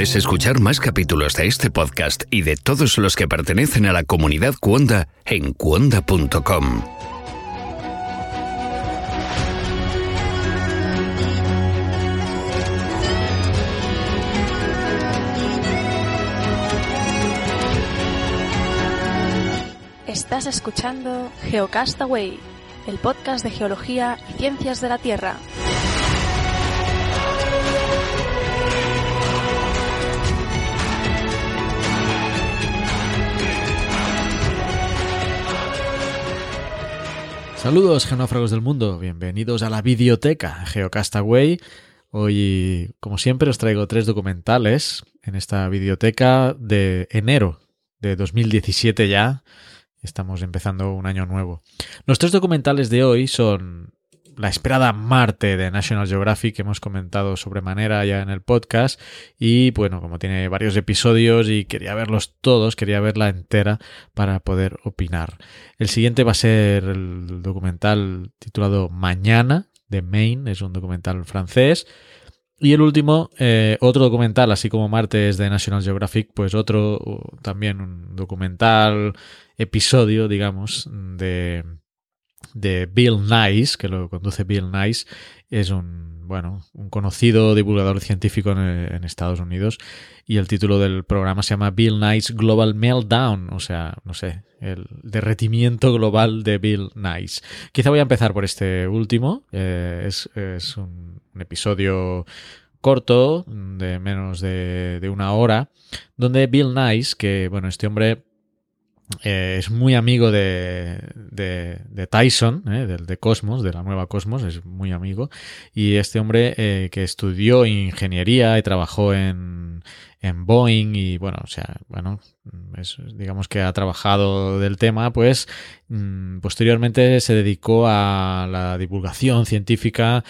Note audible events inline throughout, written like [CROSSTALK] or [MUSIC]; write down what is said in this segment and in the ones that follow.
Puedes escuchar más capítulos de este podcast y de todos los que pertenecen a la comunidad Cuonda en cuonda.com. Estás escuchando Geocastaway, el podcast de geología y ciencias de la Tierra. Saludos genófragos del mundo, bienvenidos a la videoteca Geocastaway. Hoy, como siempre, os traigo tres documentales en esta videoteca de enero de 2017 ya. Estamos empezando un año nuevo. Los tres documentales de hoy son la esperada Marte de National Geographic que hemos comentado sobremanera ya en el podcast y bueno, como tiene varios episodios y quería verlos todos, quería verla entera para poder opinar. El siguiente va a ser el documental titulado Mañana de Maine, es un documental francés. Y el último, eh, otro documental, así como Marte es de National Geographic, pues otro también un documental, episodio, digamos, de de Bill Nice, que lo conduce Bill Nice, es un, bueno, un conocido divulgador científico en, Estados Unidos y el título del programa se llama Bill Nice Global Meltdown, o sea, no sé, el derretimiento global de Bill Nice. Quizá voy a empezar por este último, eh, es, un, episodio corto, de menos de, de una hora, donde Bill Nice, que, bueno, este hombre eh, es muy amigo de, de, Tyson, eh, del de Cosmos, de la nueva Cosmos, es muy amigo. Y este hombre eh, que estudió ingeniería y trabajó en, en Boeing y bueno, o sea, bueno, digamos que ha trabajado del tema, pues mm, posteriormente se dedicó a la divulgación científica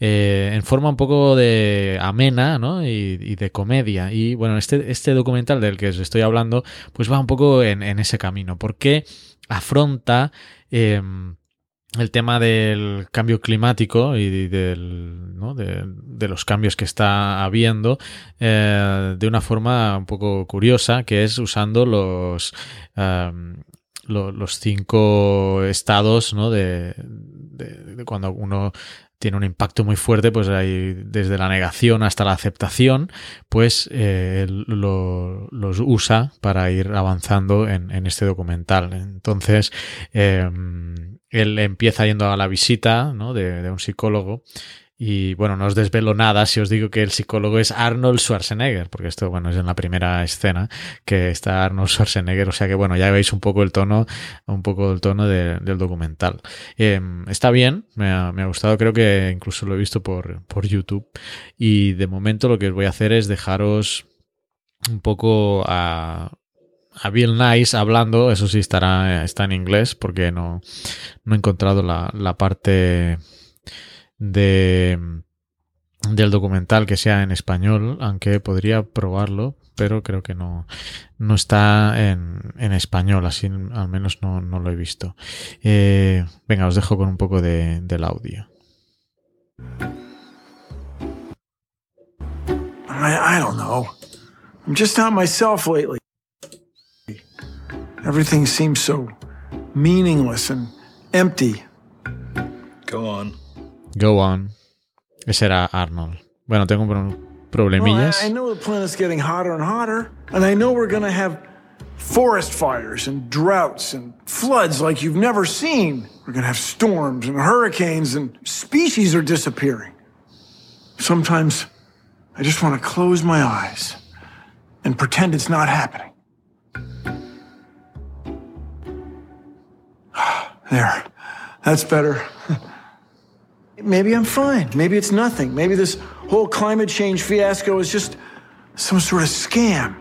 eh, en forma un poco de amena ¿no? y, de comedia. Y bueno, este, este documental del que os estoy hablando, pues va un poco en, ese camino, porque afronta em, el tema del cambio climático y del, de, los cambios que está habiendo eh, de una forma un poco curiosa, que es usando los... Em, los cinco estados ¿no? de, cuando uno tiene un impacto muy fuerte, pues desde la negación hasta la aceptación, pues eh, los usa para ir avanzando en, este documental. Entonces, em, él empieza yendo a la visita de, de un psicólogo y bueno, no os desvelo nada si os digo que el psicólogo es Arnold Schwarzenegger, porque esto, bueno, es en la primera escena que está Arnold Schwarzenegger, o sea que bueno, ya veis un poco el tono, un poco el tono del documental. Em, está bien, me ha, gustado, creo que incluso lo he visto por, por YouTube. Y de momento lo que os voy a hacer es dejaros un poco a, a Bill Nice hablando, eso sí estará, está en inglés, porque no, no he encontrado la, la parte de del documental que sea en español, aunque podría probarlo, pero creo que no, no está en, en español, así al menos no, no lo he visto. Eh, venga, os dejo con un poco de, del audio. I, I don't know. I'm just not myself lately. Everything seems so meaningless and empty. Go on. Go on. Ese era Arnold. Bueno, tengo problemillas. Well, I, I know the planet's getting hotter and hotter, and I know we're gonna have forest fires and droughts and floods like you've never seen. We're gonna have storms and hurricanes, and species are disappearing. Sometimes I just want to close my eyes and pretend it's not happening. [SIGHS] There. That's better. [LAUGHS] Maybe I'm fine. Maybe it's nothing. Maybe this whole climate change fiasco is just some sort of scam,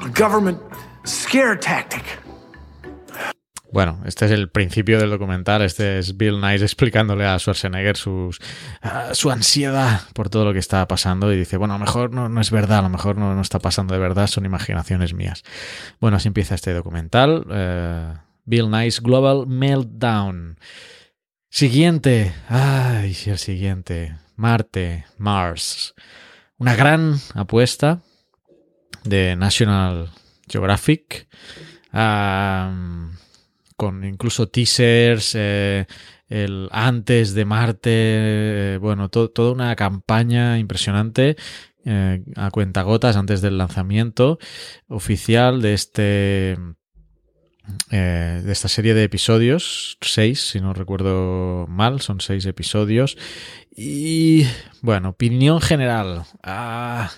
a government scare tactic. Bueno, este es el principio del documental. Este es Bill Nice explicándole a Schwarzenegger sus, uh, su ansiedad por todo lo que está pasando. Y dice: Bueno, a lo mejor no, no es verdad, a lo mejor no, no, está pasando de verdad, son imaginaciones mías. Bueno, así empieza este documental. Uh, Bill Nice Global Meltdown. Siguiente. Ay, el siguiente. Marte, Mars. Una gran apuesta de National Geographic, con incluso teasers, eh, el antes de Marte, eh, bueno, toda una campaña impresionante eh, a cuentagotas antes del lanzamiento oficial de este de esta serie de episodios, seis, si no recuerdo mal, son seis episodios. Y bueno, opinión general. Ah,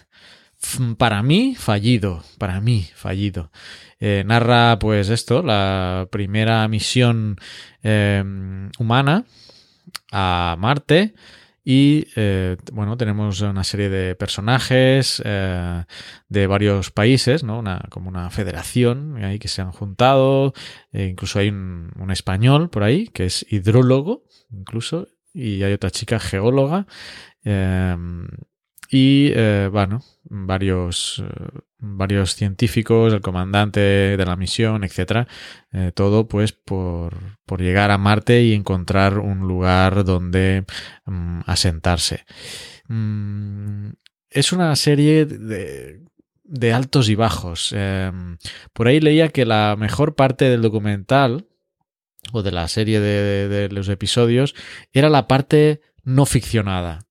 para mí, fallido. Para mí, fallido. Eh, narra, pues, esto, la primera misión em, humana a Marte. Y eh, bueno, tenemos una serie de personajes eh, de varios países, ¿no? Una, como una federación ahí que se han juntado. incluso hay un, un, español por ahí que es hidrólogo, incluso. Y hay otra chica geóloga. Em, y eh, bueno, varios, eh, varios científicos, el comandante de la misión, etcétera, eh, todo pues por, por, llegar a Marte y encontrar un lugar donde mm, asentarse. Mm, es una serie de, de altos y bajos. Em, por ahí leía que la mejor parte del documental o de la serie de, de los episodios era la parte no ficcionada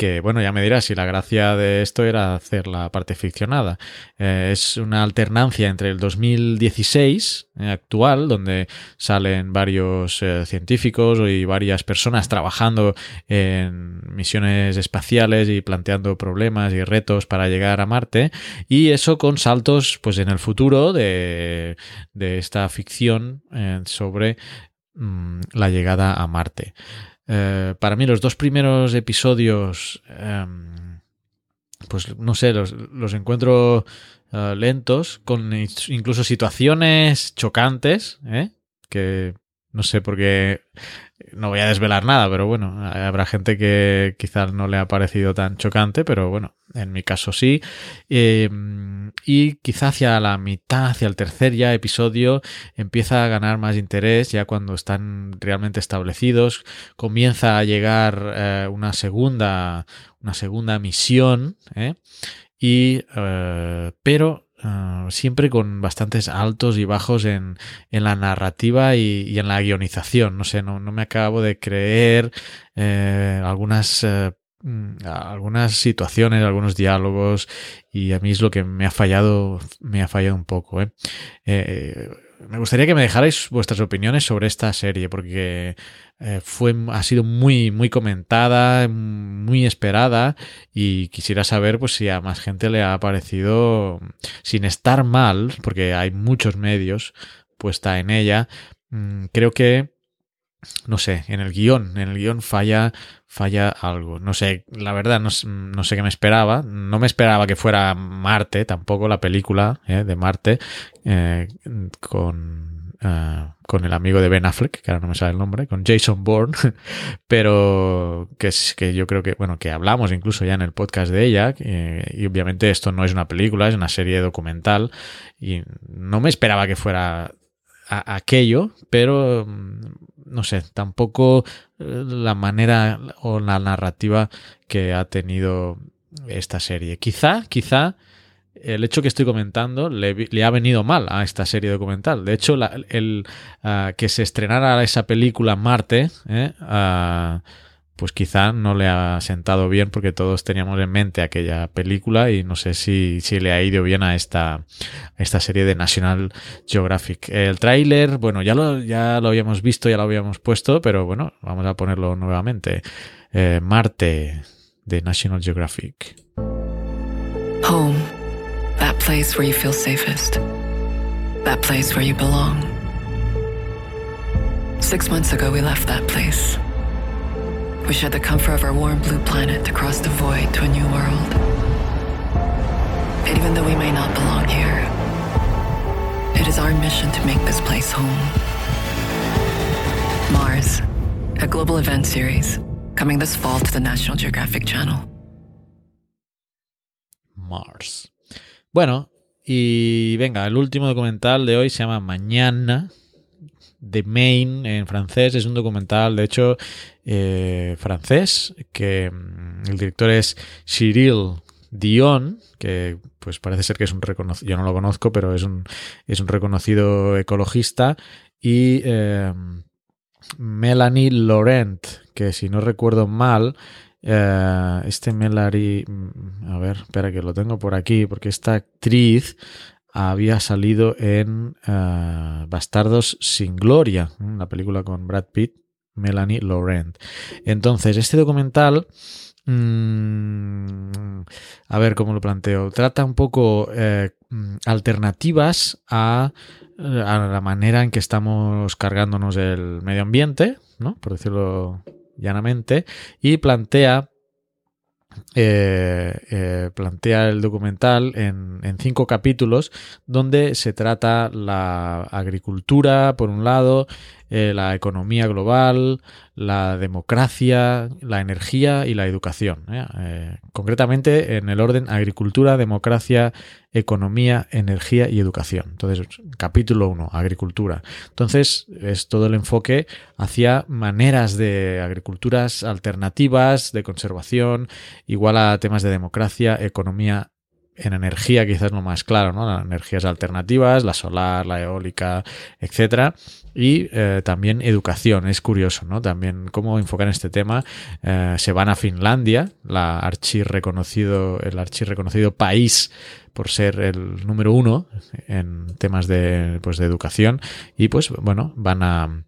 que bueno, ya me dirás si la gracia de esto era hacer la parte ficcionada. Eh, es una alternancia entre el 2016 eh, actual, donde salen varios eh, científicos y varias personas trabajando en misiones espaciales y planteando problemas y retos para llegar a Marte, y eso con saltos pues en el futuro de, esta ficción sobre mm, la llegada a Marte. Eh, para mí los dos primeros episodios, em, pues no sé, los, encuentro eh, lentos, con incluso situaciones chocantes, ¿eh? que no sé por qué no voy a desvelar nada, pero bueno, habrá gente que quizás no le ha parecido tan chocante, pero bueno, en mi caso sí. Em, y quizá hacia la mitad, hacia el tercer ya episodio, empieza a ganar más interés ya cuando están realmente establecidos. Comienza a llegar eh, una segunda, una segunda misión, ¿eh? y, eh, pero Ah, siempre con bastantes altos y bajos en, en la narrativa y, en la guionización. No sé, no, no me acabo de creer eh, algunas, eh, mm, algunas situaciones, algunos diálogos y a mí es lo que me ha fallado, me ha fallado un poco. ¿eh? Me gustaría que me dejarais vuestras opiniones sobre esta serie, porque eh, fue, ha sido muy, muy comentada, muy esperada, y quisiera saber pues, si a más gente le ha parecido, sin estar mal, porque hay muchos medios puesta en ella, mm, creo que no sé, en el guion, en el guion falla, falla algo. No sé, la verdad, no, sé qué me esperaba. No me esperaba que fuera Marte, tampoco la película eh, de Marte, eh, con, eh, con el amigo de Ben Affleck, que ahora no me sale el nombre, con Jason Bourne, [LAUGHS] pero que es que yo creo que, bueno, que hablamos incluso ya en el podcast de ella, y obviamente esto no es una película, es una serie documental, y no me esperaba que fuera aquello, pero mm, no sé, tampoco eh, la manera o la narrativa que ha tenido esta serie. Quizá, quizá el hecho que estoy comentando le, ha venido mal a esta serie documental. De hecho, el ah, que se estrenara esa película Marte, eh, ah, pues quizá no le ha sentado bien porque todos teníamos en mente aquella película y no sé si, si le ha ido bien a esta, esta serie de National Geographic. El tráiler, bueno, ya lo, ya lo habíamos visto, ya lo habíamos puesto, pero bueno, vamos a ponerlo nuevamente. Eh, Marte de National Geographic. Home, that place where you feel safest. That place where you belong. Six months ago we left that place. We shed the comfort of our warm blue planet to cross the void to a new world. And even though we may not belong here, it is our mission to make this place home. Mars, a global event series, coming this fall to the National Geographic Channel. Mars. Bueno, y venga, el último documental de hoy se llama Mañana, The Main en francés. Es un documental, de hecho, eh, francés, que mm, el director es Cyril Dion, que pues parece ser que es un reconocido, yo no lo conozco, pero es un, es un reconocido ecologista, y eh, Melanie Laurent, que si no recuerdo mal, eh, este Melanie, mm, a ver, espera que lo tengo por aquí, porque esta actriz había salido en eh, Bastardos sin Gloria, la película con Brad Pitt, Melanie Laurent. Entonces, este documental, mm, a ver cómo lo planteo, trata un poco eh, mm, alternativas a, a, la manera en que estamos cargándonos el medio ambiente, ¿no? por decirlo llanamente, y plantea eh, eh, plantea el documental en, en, cinco capítulos donde se trata la agricultura, por un lado, eh, la economía global, la democracia, la energía y la educación. ¿eh? Eh, concretamente en el orden agricultura, democracia, economía, energía y educación. Entonces, capítulo 1, agricultura. Entonces, es todo el enfoque hacia maneras de agriculturas alternativas, de conservación, igual a temas de democracia, economía, en energía quizás lo más claro, ¿no? Las energías alternativas, la solar, la eólica, etcétera. Y eh, también educación, es curioso, ¿no? También cómo enfocar este tema. Eh, se van a Finlandia, la archi reconocido, el archi reconocido país por ser el número uno en temas de, pues, de educación. Y pues, bueno, van a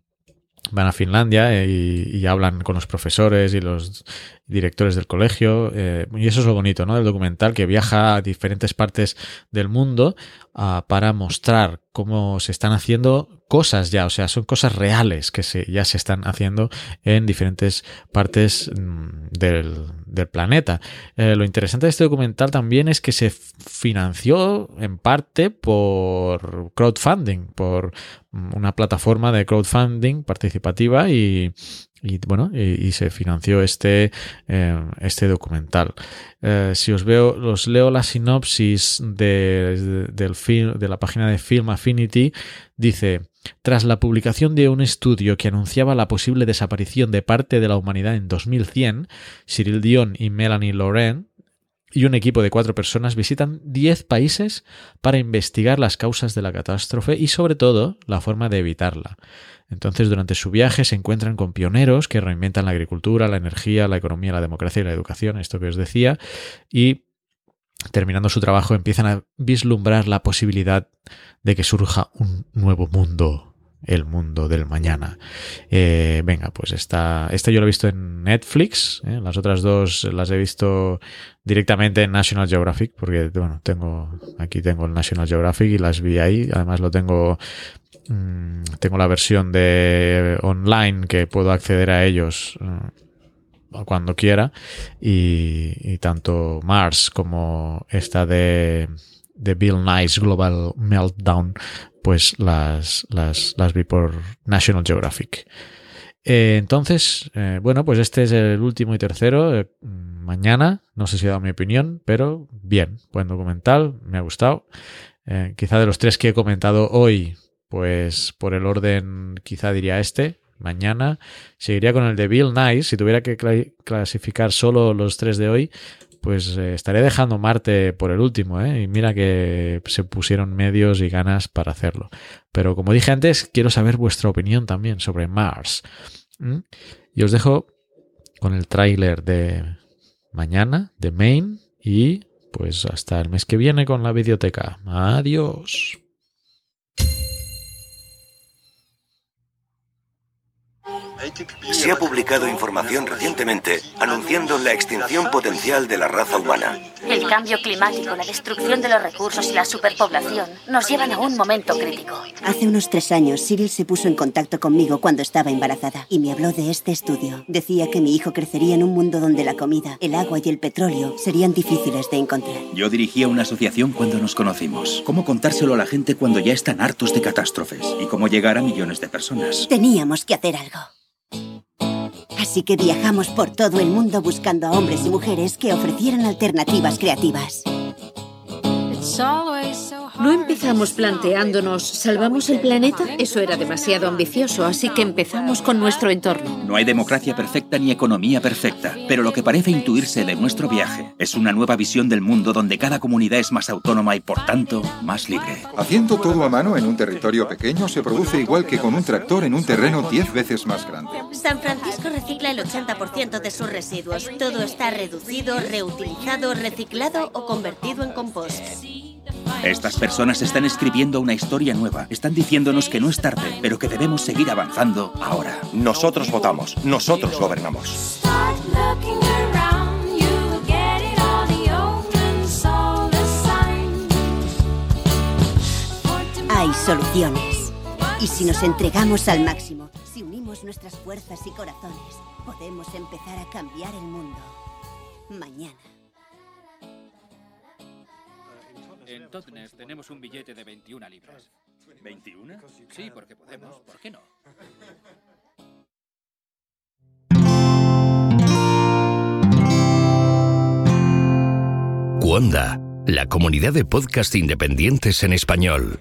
van a Finlandia y, y, hablan con los profesores y los directores del colegio. Eh, y eso es lo bonito, ¿no? Del documental que viaja a diferentes partes del mundo uh, para mostrar cómo se están haciendo cosas ya, o sea, son cosas reales que se, ya se están haciendo en diferentes partes mm, del, del, planeta. Eh, lo interesante de este documental también es que se financió en parte por crowdfunding, por mm, una plataforma de crowdfunding participativa y, y bueno, y, se financió este, eh, este documental. Eh, si os veo, os leo la sinopsis de, de, del film, de la página de Film Affinity, dice, tras la publicación de un estudio que anunciaba la posible desaparición de parte de la humanidad en 2100, Cyril Dion y Melanie Laurent y un equipo de cuatro personas visitan 10 países para investigar las causas de la catástrofe y sobre todo la forma de evitarla. Entonces, durante su viaje se encuentran con pioneros que reinventan la agricultura, la energía, la economía, la democracia y la educación, esto que os decía, y terminando su trabajo empiezan a vislumbrar la posibilidad de que surja un nuevo mundo el mundo del mañana. Eh, venga, pues esta, esta yo lo he visto en Netflix, ¿eh? las otras dos las he visto directamente en National Geographic, porque bueno, tengo, aquí tengo el National Geographic y las vi ahí, además lo tengo Mm, tengo la versión de online que puedo acceder a ellos uh, cuando quiera y, y, tanto Mars como esta de, de Bill Nice Global Meltdown pues las, las, las vi por National Geographic. Eh, entonces, eh, bueno, pues este es el último y tercero. Eh, mañana, no sé si he dado mi opinión, pero bien, buen documental, me ha gustado. Quizá de los tres que he comentado hoy, pues por el orden quizá diría este. Mañana seguiría con el de Bill Nice. Si tuviera que cl clasificar solo los tres de hoy, pues eh, estaré dejando Marte por el último. ¿eh? Y mira que se pusieron medios y ganas para hacerlo. Pero como dije antes, quiero saber vuestra opinión también sobre Mars. Y os dejo con el tráiler de mañana, de Maine. Y pues hasta el mes que viene con la videoteca. Adiós. Se ha publicado información recientemente anunciando la extinción potencial de la raza humana. El cambio climático, la destrucción de los recursos y la superpoblación nos llevan a un momento crítico. Hace unos tres años, Cyril se puso en contacto conmigo cuando estaba embarazada y me habló de este estudio. Decía que mi hijo crecería en un mundo donde la comida, el agua y el petróleo serían difíciles de encontrar. Yo dirigía una asociación cuando nos conocimos. ¿Cómo contárselo a la gente cuando ya están hartos de catástrofes? ¿Y cómo llegar a millones de personas? Teníamos que hacer algo. Así que viajamos por todo el mundo buscando a hombres y mujeres que ofrecieran alternativas creativas. No empezamos planteándonos, ¿salvamos el planeta? Eso era demasiado ambicioso, así que empezamos con nuestro entorno. No hay democracia perfecta ni economía perfecta, pero lo que parece intuirse de nuestro viaje es una nueva visión del mundo donde cada comunidad es más autónoma y por tanto más libre. Haciendo todo a mano en un territorio pequeño se produce igual que con un tractor en un terreno 10 veces más grande. San Francisco recicla el 80% de sus residuos. Todo está reducido, reutilizado, reciclado o convertido en compost. Estas personas están escribiendo una historia nueva. Están diciéndonos que no es tarde, pero que debemos seguir avanzando ahora. Nosotros votamos, nosotros gobernamos. Hay soluciones. Y si nos entregamos al máximo, si unimos nuestras fuerzas y corazones, podemos empezar a cambiar el mundo. Mañana. En Totnes tenemos un billete de 21 libras. ¿21? Sí, porque podemos. ¿Por qué no? Cuonda, la comunidad de podcast independientes en español.